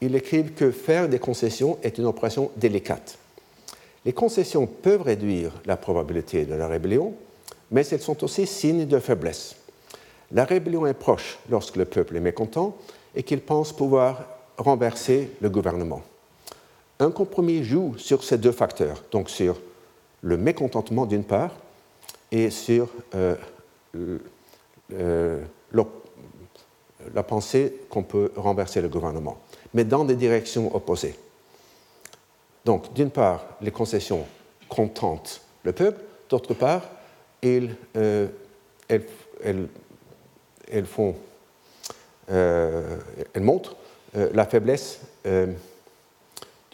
Ils écrivent que faire des concessions est une opération délicate. Les concessions peuvent réduire la probabilité de la rébellion, mais elles sont aussi signes de faiblesse. La rébellion est proche lorsque le peuple est mécontent et qu'il pense pouvoir renverser le gouvernement. Un compromis joue sur ces deux facteurs, donc sur le mécontentement d'une part et sur euh, la pensée qu'on peut renverser le gouvernement, mais dans des directions opposées. Donc, d'une part, les concessions contentent le peuple, d'autre part, elles, euh, font, euh, elles montrent euh, la faiblesse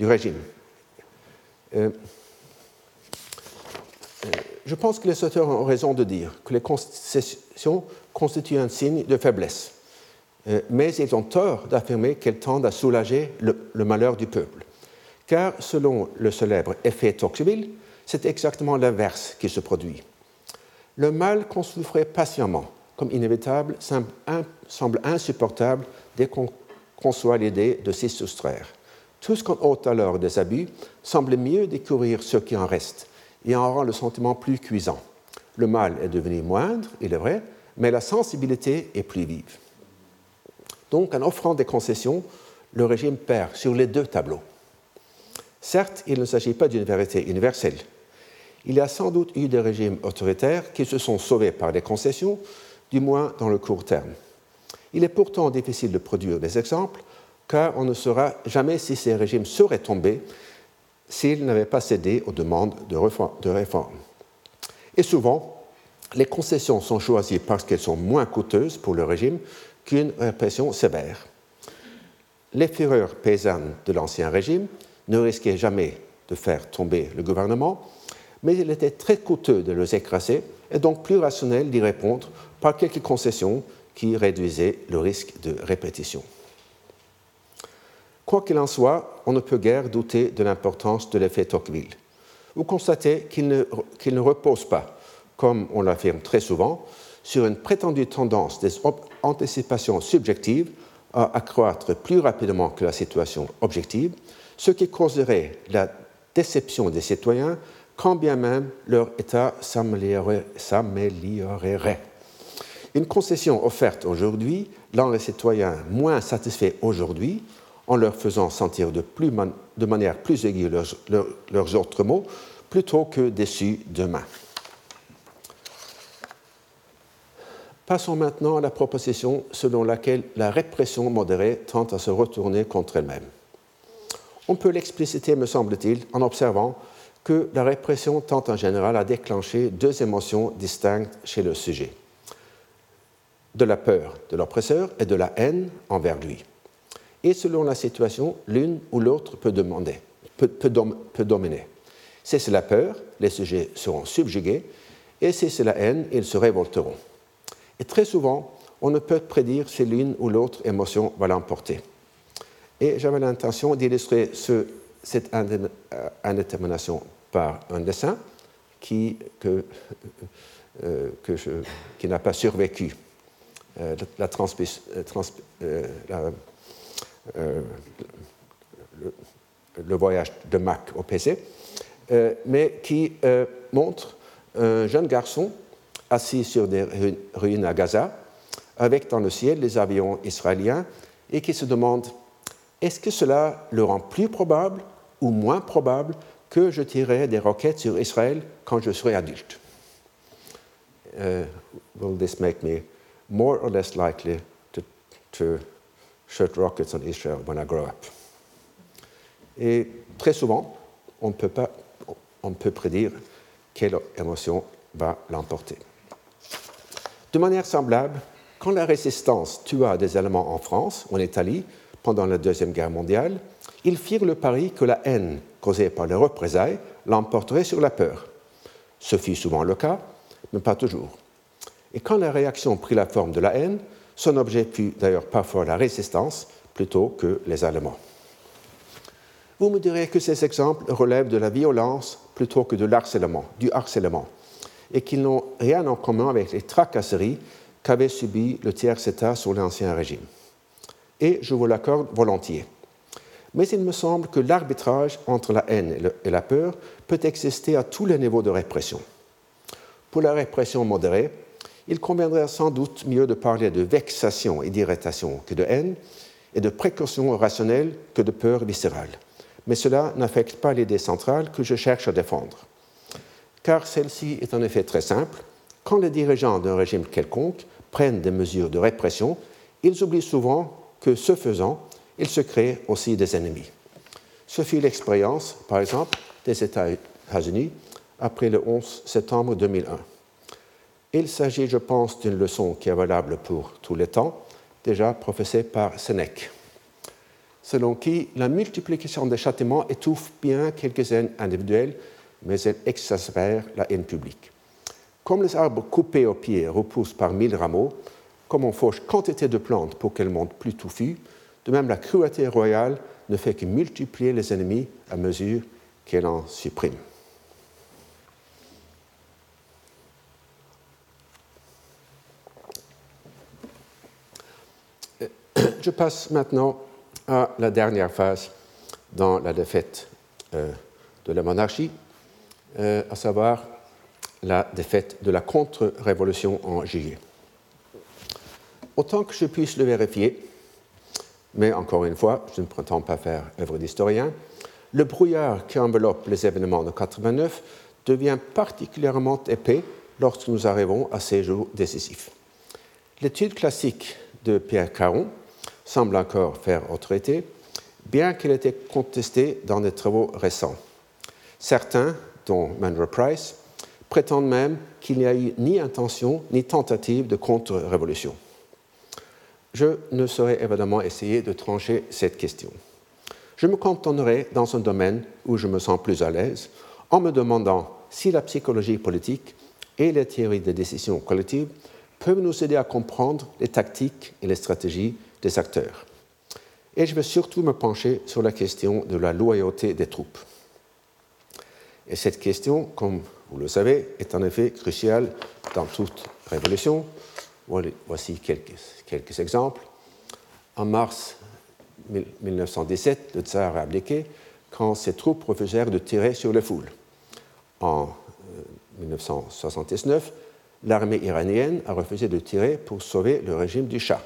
régime. je pense que les auteurs ont raison de dire que les concessions constituent un signe de faiblesse. Euh, mais ils ont tort d'affirmer qu'elles tendent à soulager le, malheur du peuple. Car selon le célèbre effet Tocqueville, c'est exactement l'inverse qui se produit. Le mal qu'on souffrait patiemment comme inévitable semble insupportable dès qu'on conçoit l'idée de s'y soustraire. Tout ce qu'on ôte alors des abus semble mieux découvrir ce qui en reste et en rend le sentiment plus cuisant. Le mal est devenu moindre, il est vrai, mais la sensibilité est plus vive. Donc, en offrant des concessions, le régime perd sur les deux tableaux. Certes, il ne s'agit pas d'une vérité universelle. Il y a sans doute eu des régimes autoritaires qui se sont sauvés par des concessions, du moins dans le court terme. Il est pourtant difficile de produire des exemples, car on ne saura jamais si ces régimes seraient tombés s'ils n'avaient pas cédé aux demandes de réforme. Et souvent, les concessions sont choisies parce qu'elles sont moins coûteuses pour le régime qu'une répression sévère. Les fureurs paysannes de l'Ancien Régime ne risquaient jamais de faire tomber le gouvernement, mais il était très coûteux de les écraser et donc plus rationnel d'y répondre par quelques concessions qui réduisaient le risque de répétition. Quoi qu'il en soit, on ne peut guère douter de l'importance de l'effet Tocqueville. Vous constatez qu'il ne, ne, repose pas, comme on l'affirme très souvent, sur une prétendue tendance des anticipations subjectives à accroître plus rapidement que la situation objective, ce qui causerait la déception des citoyens quand bien même leur état s'améliorerait. Une concession offerte aujourd'hui rend les citoyens moins satisfaits aujourd'hui en leur faisant sentir de, manière plus aiguë leurs, leurs, autres mots plutôt que déçus demain. Passons maintenant à la proposition selon laquelle la répression modérée tente à se retourner contre elle-même. On peut l'expliciter, me semble-t-il, en observant que la répression tente en général à déclencher deux émotions distinctes chez le sujet de la peur de l'oppresseur et de la haine envers lui. Et selon la situation, l'une ou l'autre peut, demander, peut, dominer. Si c'est la peur, les sujets seront subjugués, et si c'est la haine, ils se révolteront. Et très souvent, on ne peut prédire si l'une ou l'autre émotion va l'emporter. Et j'avais l'intention d'illustrer ce, cette euh, indétermination par un dessin qui, euh, n'a pas survécu euh, la, euh, le, voyage de Mac au PC, mais qui montre un jeune garçon assis sur des ruines à Gaza, avec dans le ciel les avions israéliens, et qui se demande est-ce que cela le rend plus probable ou moins probable que je tirerai des roquettes sur Israël quand je serai adulte? Will this make me more or less likely to shoot rockets on Israel when I grow up? Et très souvent, on peut, pas, on peut prédire quelle émotion va l'emporter. De manière semblable, quand la résistance tua des Allemands en France, en Italie, pendant la Deuxième Guerre mondiale, ils firent le pari que la haine causée par les représailles l'emporterait sur la peur. Ce fut souvent le cas, mais pas toujours. Et quand la réaction prit la forme de la haine, son objet fut d'ailleurs parfois la résistance plutôt que les Allemands. Vous me direz que ces exemples relèvent de la violence plutôt que de l'harcèlement, du harcèlement, et qu'ils n'ont rien en commun avec les tracasseries qu'avait subies le tiers-État sous l'Ancien Régime. Et je vous l'accorde volontiers mais il me semble que l'arbitrage entre la haine et la peur peut exister à tous les niveaux de répression. Pour la répression modérée, il conviendrait sans doute mieux de parler de vexation et d'irritation que de haine, et de précaution rationnelle que de peur viscérale. Mais cela n'affecte pas l'idée centrale que je cherche à défendre. Car celle-ci est en effet très simple. Quand les dirigeants d'un régime quelconque prennent des mesures de répression, ils oublient souvent que, ce faisant, il se crée aussi des ennemis. Ce fut l'expérience, par exemple, des États-Unis après le 11 septembre 2001. Il s'agit, je pense, d'une leçon qui est valable pour tous les temps, déjà professée par Sénèque, selon qui la multiplication des châtiments étouffe bien quelques haines individuelles, mais elle exacerbe la haine publique. Comme les arbres coupés au pied repoussent par mille rameaux, comme on fauche quantité de plantes pour qu'elles montent plus touffues, de même, la cruauté royale ne fait que multiplier les ennemis à mesure qu'elle en supprime. Je passe maintenant à la dernière phase dans la défaite euh, de la monarchie, euh, à savoir la défaite de la contre-révolution en juillet. Autant que je puisse le vérifier, mais encore une fois, je ne prétends pas faire œuvre d'historien, le brouillard qui enveloppe les événements de 89 devient particulièrement épais lorsque nous arrivons à ces jours décisifs. L'étude classique de Pierre Caron semble encore faire autorité, bien qu'elle ait été contestée dans des travaux récents. Certains, dont Monroe Price, prétendent même qu'il n'y a eu ni intention ni tentative de contre-révolution. Je ne saurais évidemment essayer de trancher cette question. Je me contenterai dans un domaine où je me sens plus à l'aise en me demandant si la psychologie politique et les théories de décision collective peuvent nous aider à comprendre les tactiques et les stratégies des acteurs. Et je vais surtout me pencher sur la question de la loyauté des troupes. Et cette question, comme vous le savez, est en effet cruciale dans toute révolution. Voici quelques, quelques exemples. En mars 1917, le tsar a abdiqué quand ses troupes refusèrent de tirer sur les foules. En 1969, euh, l'armée iranienne a refusé de tirer pour sauver le régime du Shah.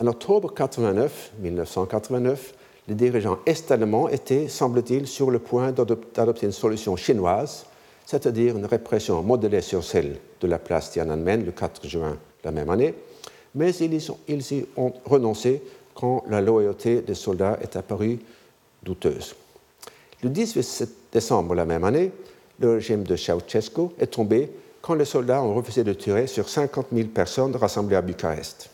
En octobre 89, 1989, les dirigeants est-allemands étaient, semble-t-il, sur le point d'adopter une solution chinoise, c'est-à-dire une répression modélée sur celle de la place Tiananmen le 4 juin la même année, mais ils y, ils y ont renoncé quand la loyauté des soldats est apparue douteuse. Le 18 décembre la même année, le régime de Ceausescu est tombé quand les soldats ont refusé de tirer sur 50 000 personnes rassemblées à Bucarest.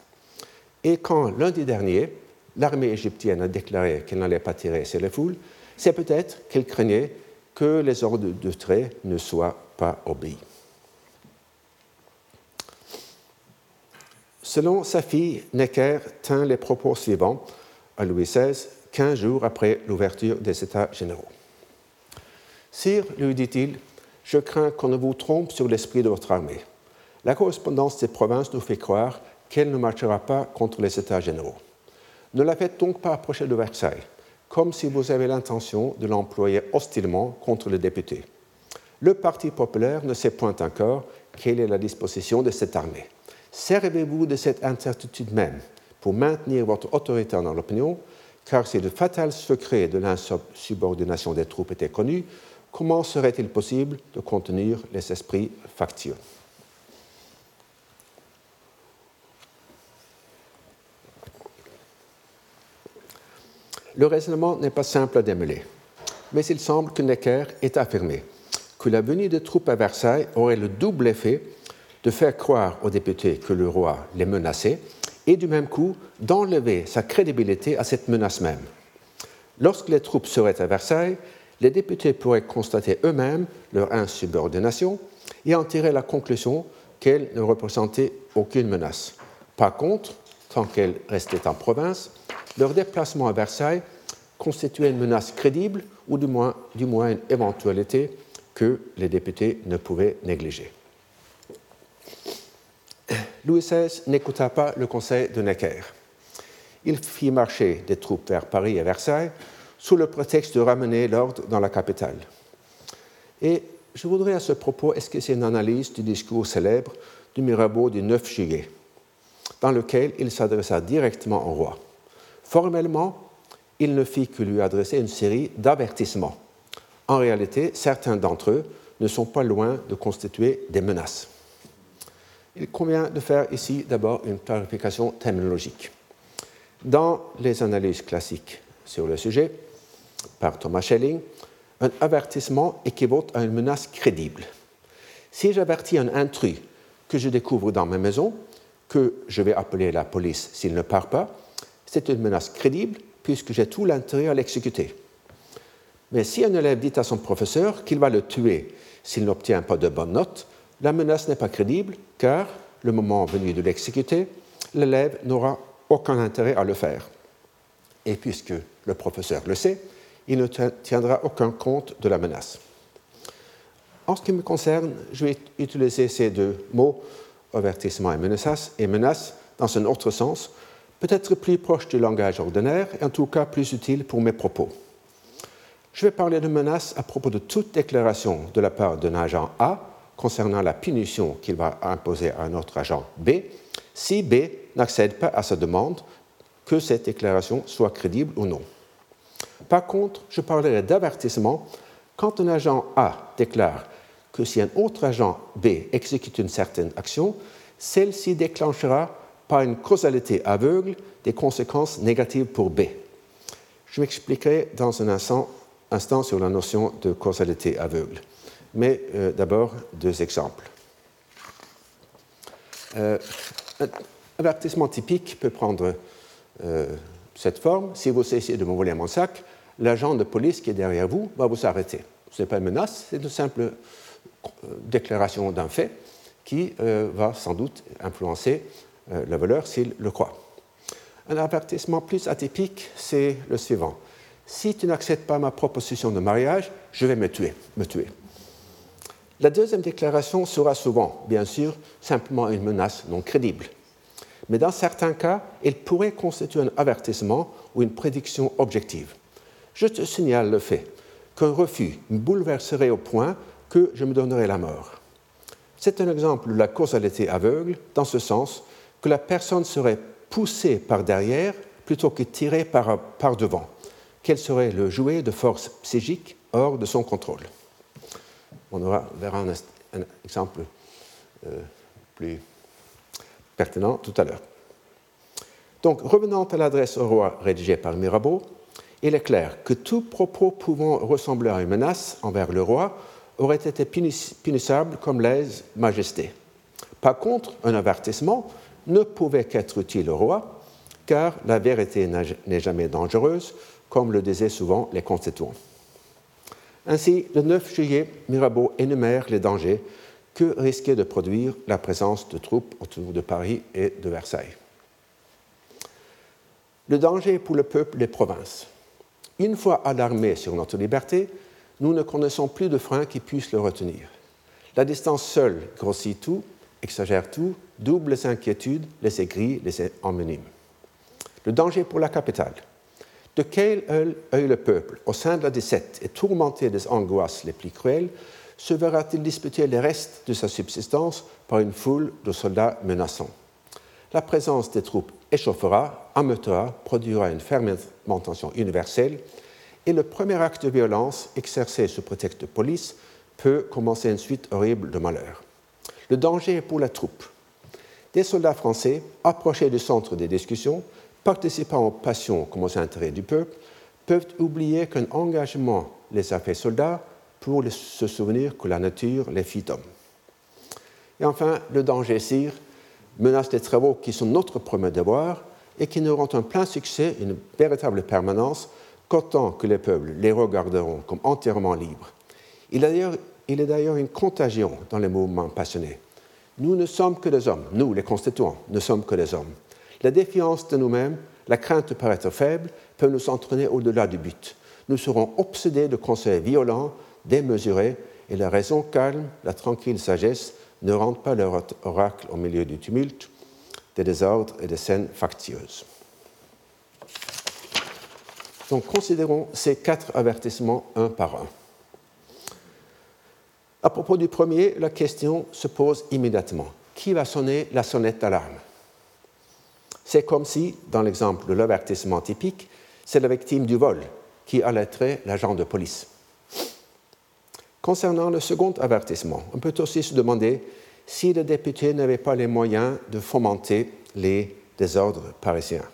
Et quand lundi dernier, l'armée égyptienne a déclaré qu'elle n'allait pas tirer sur les foules, c'est peut-être qu'elle craignait que les ordres de trait ne soient pas obéis. Selon sa fille, Necker tint les propos suivants à Louis XVI, 15 jours après l'ouverture des États généraux. Sire, lui dit-il, je crains qu'on ne vous trompe sur l'esprit de votre armée. La correspondance des provinces nous fait croire qu'elle ne marchera pas contre les États généraux. Ne la faites donc pas approcher de Versailles, comme si vous avez l'intention de l'employer hostilement contre les députés. Le Parti populaire ne sait point encore quelle est la disposition de cette armée. Servez-vous de cette incertitude même pour maintenir votre autorité dans l'opinion, car si le fatal secret de l'insubordination des troupes était connu, comment serait-il possible de contenir les esprits factieux? Le raisonnement n'est pas simple à démêler, mais il semble que Necker ait affirmé que la venue des troupes à Versailles aurait le double effet de faire croire aux députés que le roi les menaçait et du même coup d'enlever sa crédibilité à cette menace même. Lorsque les troupes seraient à Versailles, les députés pourraient constater eux-mêmes leur insubordination et en tirer la conclusion qu'elles ne représentaient aucune menace. Par contre, tant qu'elles restaient en province, leur déplacement à Versailles constituait une menace crédible ou du moins, une éventualité que les députés ne pouvaient négliger. Louis XVI n'écouta pas le conseil de Necker. Il fit marcher des troupes vers Paris et Versailles sous le prétexte de ramener l'ordre dans la capitale. Et je voudrais à ce propos esquisser une analyse du discours célèbre du Mirabeau du 9 juillet, dans lequel il s'adressa directement au roi. Formellement, il ne fit que lui adresser une série d'avertissements. En réalité, certains d'entre eux ne sont pas loin de constituer des menaces. Il convient de faire ici d'abord une clarification terminologique. Dans les analyses classiques sur le sujet, par Thomas Schelling, un avertissement équivaut à une menace crédible. Si j'avertis un intrus que je découvre dans ma maison, que je vais appeler la police s'il ne part pas, c'est une menace crédible puisque j'ai tout l'intérêt à l'exécuter. Mais si un élève dit à son professeur qu'il va le tuer s'il n'obtient pas de bonnes notes, la menace n'est pas crédible car, le moment venu de l'exécuter, l'élève n'aura aucun intérêt à le faire. Et puisque le professeur le sait, il ne tiendra aucun compte de la menace. En ce qui me concerne, je vais utiliser ces deux mots, avertissement et menace, et menace dans un autre sens, peut-être plus proche du langage ordinaire et en tout cas plus utile pour mes propos. Je vais parler de menace à propos de toute déclaration de la part d'un agent A concernant la punition qu'il va imposer à un autre agent B si B n'accède pas à sa demande que cette déclaration soit crédible ou non. Par contre, je parlerai d'avertissement quand un agent A déclare que si un autre agent B exécute une certaine action, celle-ci déclenchera par une causalité aveugle des conséquences négatives pour B. Je m'expliquerai dans un instant, sur la notion de causalité aveugle. Mais euh, d'abord, deux exemples. Euh, un avertissement typique peut prendre euh, cette forme. Si vous essayez de me voler mon sac, l'agent de police qui est derrière vous va vous arrêter. Ce n'est pas une menace, c'est une simple déclaration d'un fait qui va sans doute influencer le voleur s'il le croit. Un avertissement plus atypique, c'est le suivant. Si tu n'acceptes pas ma proposition de mariage, je vais me tuer. Me tuer. La deuxième déclaration sera souvent, bien sûr, simplement une menace non crédible. Mais dans certains cas, elle pourrait constituer un avertissement ou une prédiction objective. Je te signale le fait qu'un refus me bouleverserait au point que je me donnerais la mort. C'est un exemple de la causalité aveugle, dans ce sens que la personne serait poussée par derrière plutôt que tirée par, par devant. Quel serait le jouet de force psychique hors de son contrôle? On verra un, exemple euh, plus pertinent tout à l'heure. Donc, revenant à l'adresse au roi rédigée par Mirabeau, il est clair que tout propos pouvant ressembler à une menace envers le roi aurait été punissable comme lèse-majesté. Par contre, un avertissement ne pouvait qu'être utile au roi, car la vérité n'est jamais dangereuse, comme le disaient souvent les constituants. Ainsi, le 9 juillet, Mirabeau énumère les dangers que risquait de produire la présence de troupes autour de Paris et de Versailles. Le danger pour le peuple des provinces. Une fois alarmés sur notre liberté, nous ne connaissons plus de frein qui puisse le retenir. La distance seule grossit tout, exagère tout, double les inquiétudes, les aigris, les envenime. Le danger pour la capitale. De quel œil le peuple, au sein de la 17 et tourmenté des angoisses les plus cruelles, se verra-t-il disputer les restes de sa subsistance par une foule de soldats menaçants? La présence des troupes échauffera, ameutera, produira une fermentation universelle, et le premier acte de violence exercé sous prétexte de police peut commencer une suite horrible de malheurs. Le danger pour la troupe. Des soldats français, approchés du centre des discussions, participant aux passions comme aux intérêts du peuple, peuvent oublier qu'un engagement les a fait soldats pour se souvenir que la nature les fit hommes. Et enfin, le danger sire menace des travaux qui sont notre premier devoir et qui n'auront un plein succès, une véritable permanence, qu'autant que les peuples les regarderont comme entièrement libres. Il est d'ailleurs une contagion dans les mouvements passionnés. Nous ne sommes que des hommes, nous les constituants ne sommes que des hommes. La défiance de nous-mêmes, la crainte de paraître faible, peuvent nous entraîner au-delà du but. Nous serons obsédés de conseils violents, démesurés, et la raison calme, la tranquille sagesse ne rendent pas leur oracle au milieu du tumulte, des désordres et des scènes factieuses. Donc considérons ces quatre avertissements un par un. À propos du premier, la question se pose immédiatement. Qui va sonner la sonnette d'alarme? C'est comme si, dans l'exemple de l'avertissement typique, c'est la victime du vol qui alerterait l'agent de police. Concernant le second avertissement, on peut aussi se demander si le député n'avait pas les moyens de fomenter les désordres parisiens.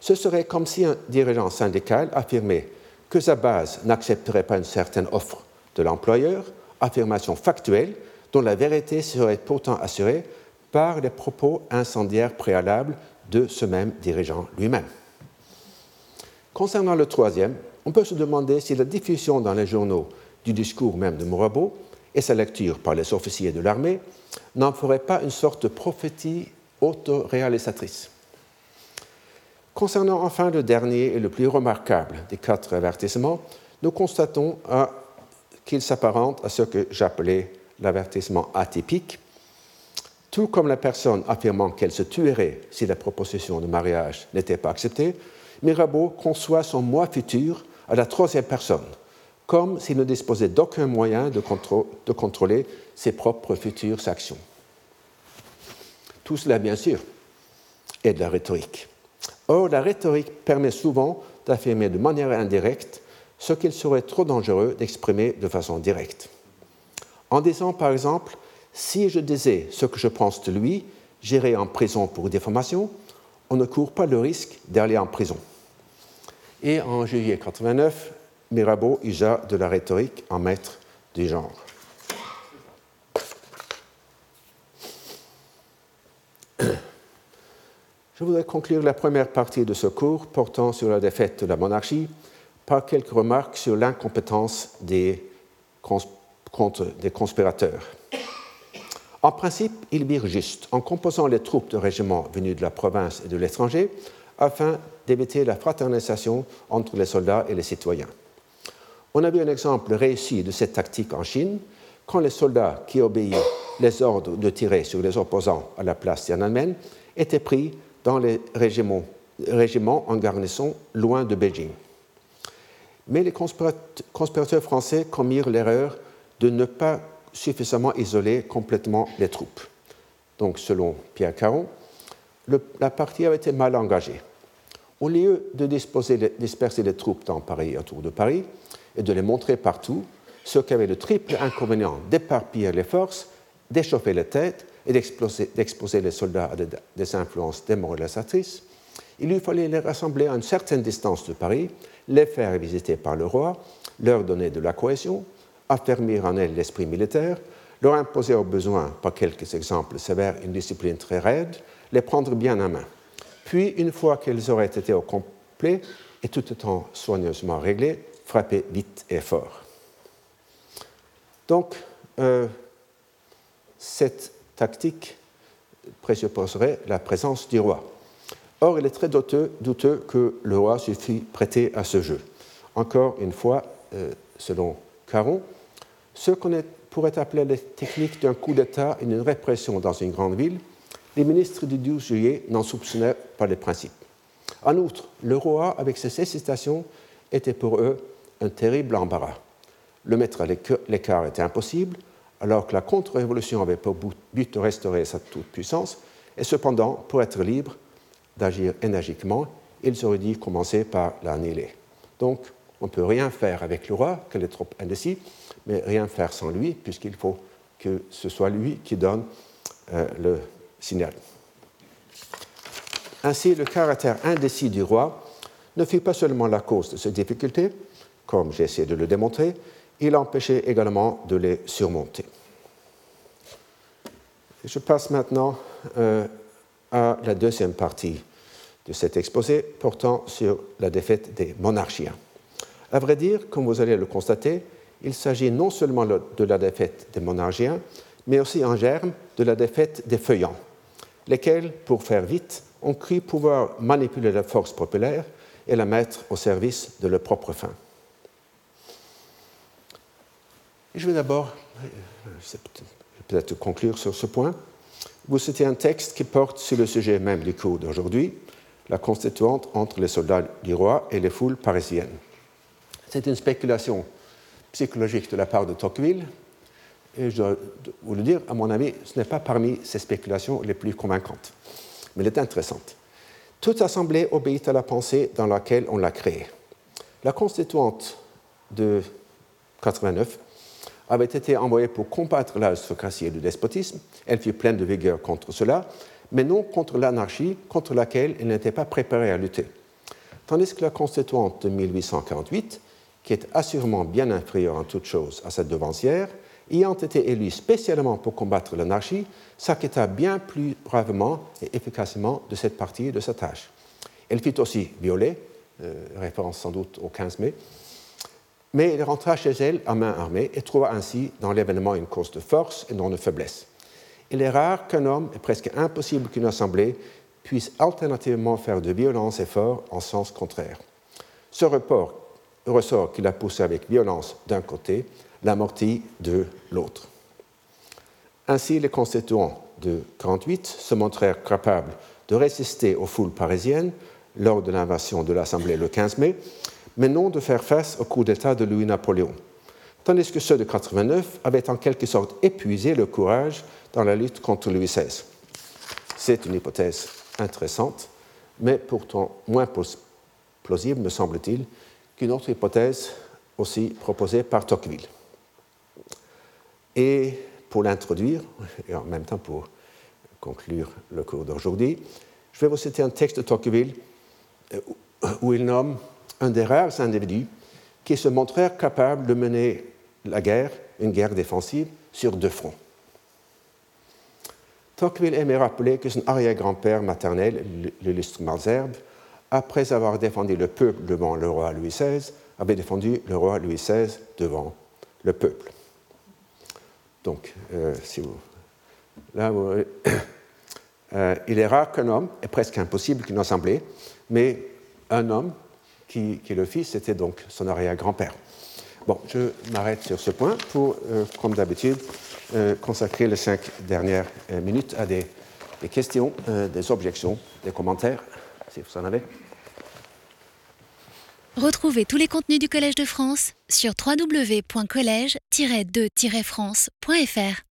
Ce serait comme si un dirigeant syndical affirmait que sa base n'accepterait pas une certaine offre de l'employeur, affirmation factuelle dont la vérité serait pourtant assurée par les propos incendiaires préalables de ce même dirigeant lui-même. Concernant le troisième, on peut se demander si la diffusion dans les journaux du discours même de Mirabeau et sa lecture par les officiers de l'armée n'en ferait pas une sorte de prophétie autoréalisatrice. Concernant enfin le dernier et le plus remarquable des quatre avertissements, nous constatons qu'il s'apparente à ce que j'appelais l'avertissement atypique, tout comme la personne affirmant qu'elle se tuerait si la proposition de mariage n'était pas acceptée, Mirabeau conçoit son moi futur à la troisième personne, comme s'il ne disposait d'aucun moyen de, de, contrôler ses propres futures actions. Tout cela, bien sûr, est de la rhétorique. Or, la rhétorique permet souvent d'affirmer de manière indirecte ce qu'il serait trop dangereux d'exprimer de façon directe. En disant par exemple, si je disais ce que je pense de lui, j'irai en prison pour déformation, on ne court pas le risque d'aller en prison. Et en juillet 89, Mirabeau usa de la rhétorique en maître du genre. Je voudrais conclure la première partie de ce cours portant sur la défaite de la monarchie par quelques remarques sur l'incompétence des, des conspirateurs. En principe, ils virent juste en composant les troupes de régiments venus de la province et de l'étranger afin d'éviter la fraternisation entre les soldats et les citoyens. On a vu un exemple réussi de cette tactique en Chine quand les soldats qui obéissaient les ordres de tirer sur les opposants à la place Tiananmen étaient pris dans les régiments, régiments en garnison loin de Beijing. Mais les conspirateurs français commirent l'erreur de ne pas suffisamment isoler complètement les troupes. Donc, selon Pierre Caron, la partie avait été mal engagée. Au lieu de disperser les troupes dans Paris et autour de Paris et de les montrer partout, ce qui avait le triple inconvénient d'éparpiller les forces, d'échauffer les têtes et d'exposer les soldats à des influences démoralisatrices, il lui fallait les rassembler à une certaine distance de Paris, les faire visiter par le roi, leur donner de la cohésion, affermir en elles l'esprit militaire, leur imposer au besoin, par quelques exemples sévères, une discipline très raide, les prendre bien en main. Puis, une fois qu'elles auraient été au complet et tout étant soigneusement réglées, frapper vite et fort. Donc, euh, cette tactique présupposerait la présence du roi. Or, il est très douteux, que le roi se fût prêté à ce jeu. Encore une fois, euh, selon Caron, ce qu'on pourrait appeler les techniques d'un coup d'État et d'une répression dans une grande ville, les ministres du 12 juillet n'en soupçonnaient pas les principes. En outre, le roi, avec ses hésitations, était pour eux un terrible embarras. Le mettre à l'écart était impossible, alors que la contre-révolution avait pour but de restaurer sa toute-puissance, et cependant, pour être libre d'agir énergiquement, ils auraient dû commencer par l'annihiler. Donc, on ne peut rien faire avec le roi, qu'elle est trop indécis, mais rien faire sans lui, puisqu'il faut que ce soit lui qui donne euh, le signal. Ainsi, le caractère indécis du roi ne fut pas seulement la cause de ces difficultés, comme j'ai essayé de le démontrer, il empêchait également de les surmonter. Je passe maintenant euh, à la deuxième partie de cet exposé portant sur la défaite des monarchiens. À vrai dire, comme vous allez le constater, il s'agit non seulement de la défaite des monarchiens, mais aussi en germe de la défaite des feuillants, lesquels, pour faire vite, ont cru pouvoir manipuler la force populaire et la mettre au service de leur propre fin. je vais d'abord peut-être conclure sur ce point. Vous citez un texte qui porte sur le sujet même du cours d'aujourd'hui, la constituante entre les soldats du roi et les foules parisiennes. C'est une spéculation psychologique de la part de Tocqueville, et je dois vous le dire, à mon avis, ce n'est pas parmi ces spéculations les plus convaincantes, mais elle est intéressante. Toute assemblée obéit à la pensée dans laquelle on l'a créée. La constituante de 89 avait été envoyée pour combattre l'aristocratie et le despotisme. Elle fut pleine de vigueur contre cela, mais non contre l'anarchie contre laquelle elle n'était pas préparée à lutter. Tandis que la constituante de 1848, qui est assurément bien inférieure en toute chose à cette devancière, ayant été élue spécialement pour combattre l'anarchie, s'acquitta bien plus bravement et efficacement de cette partie de sa tâche. Elle fut aussi violée, euh, référence sans doute au 15 mai, mais elle rentra chez elle à main armée et trouva ainsi dans l'événement une cause de force et non de faiblesse. Il est rare qu'un homme, et presque impossible qu'une assemblée, puisse alternativement faire de violents efforts en sens contraire. Ce report, ressort qu'il a poussé avec violence d'un côté, l'amortit de l'autre. Ainsi, les constituants de 48 se montrèrent capables de résister aux foules parisiennes lors de l'invasion de l'Assemblée le 15 mai, mais non de faire face au coup d'État de Louis-Napoléon, tandis que ceux de 89 avaient en quelque sorte épuisé le courage dans la lutte contre Louis XVI. C'est une hypothèse intéressante, mais pourtant moins plausible, me semble-t-il, qu'une autre hypothèse aussi proposée par Tocqueville. Et pour l'introduire, et en même temps pour conclure le cours d'aujourd'hui, je vais vous citer un texte de Tocqueville euh, où il nomme un des rares individus qui se montrèrent capables de mener la guerre, une guerre défensive, sur deux fronts. Tocqueville aimait rappeler que son arrière-grand-père maternel, l'illustre Malzerbe, après avoir défendu le peuple devant le roi Louis XVI, avait défendu le roi Louis XVI devant le peuple. Donc, euh, si vous, là, euh, il est rare qu'un homme, et presque impossible qu'une assemblée, mais un homme qui, le fils, c'était donc son arrière-grand-père. Bon, je m'arrête sur ce point pour, euh, comme d'habitude, consacrer les cinq dernières minutes à des, questions, des objections, des commentaires, si vous en avez. Retrouvez tous les contenus du Collège de France sur www.colège-2-france.fr.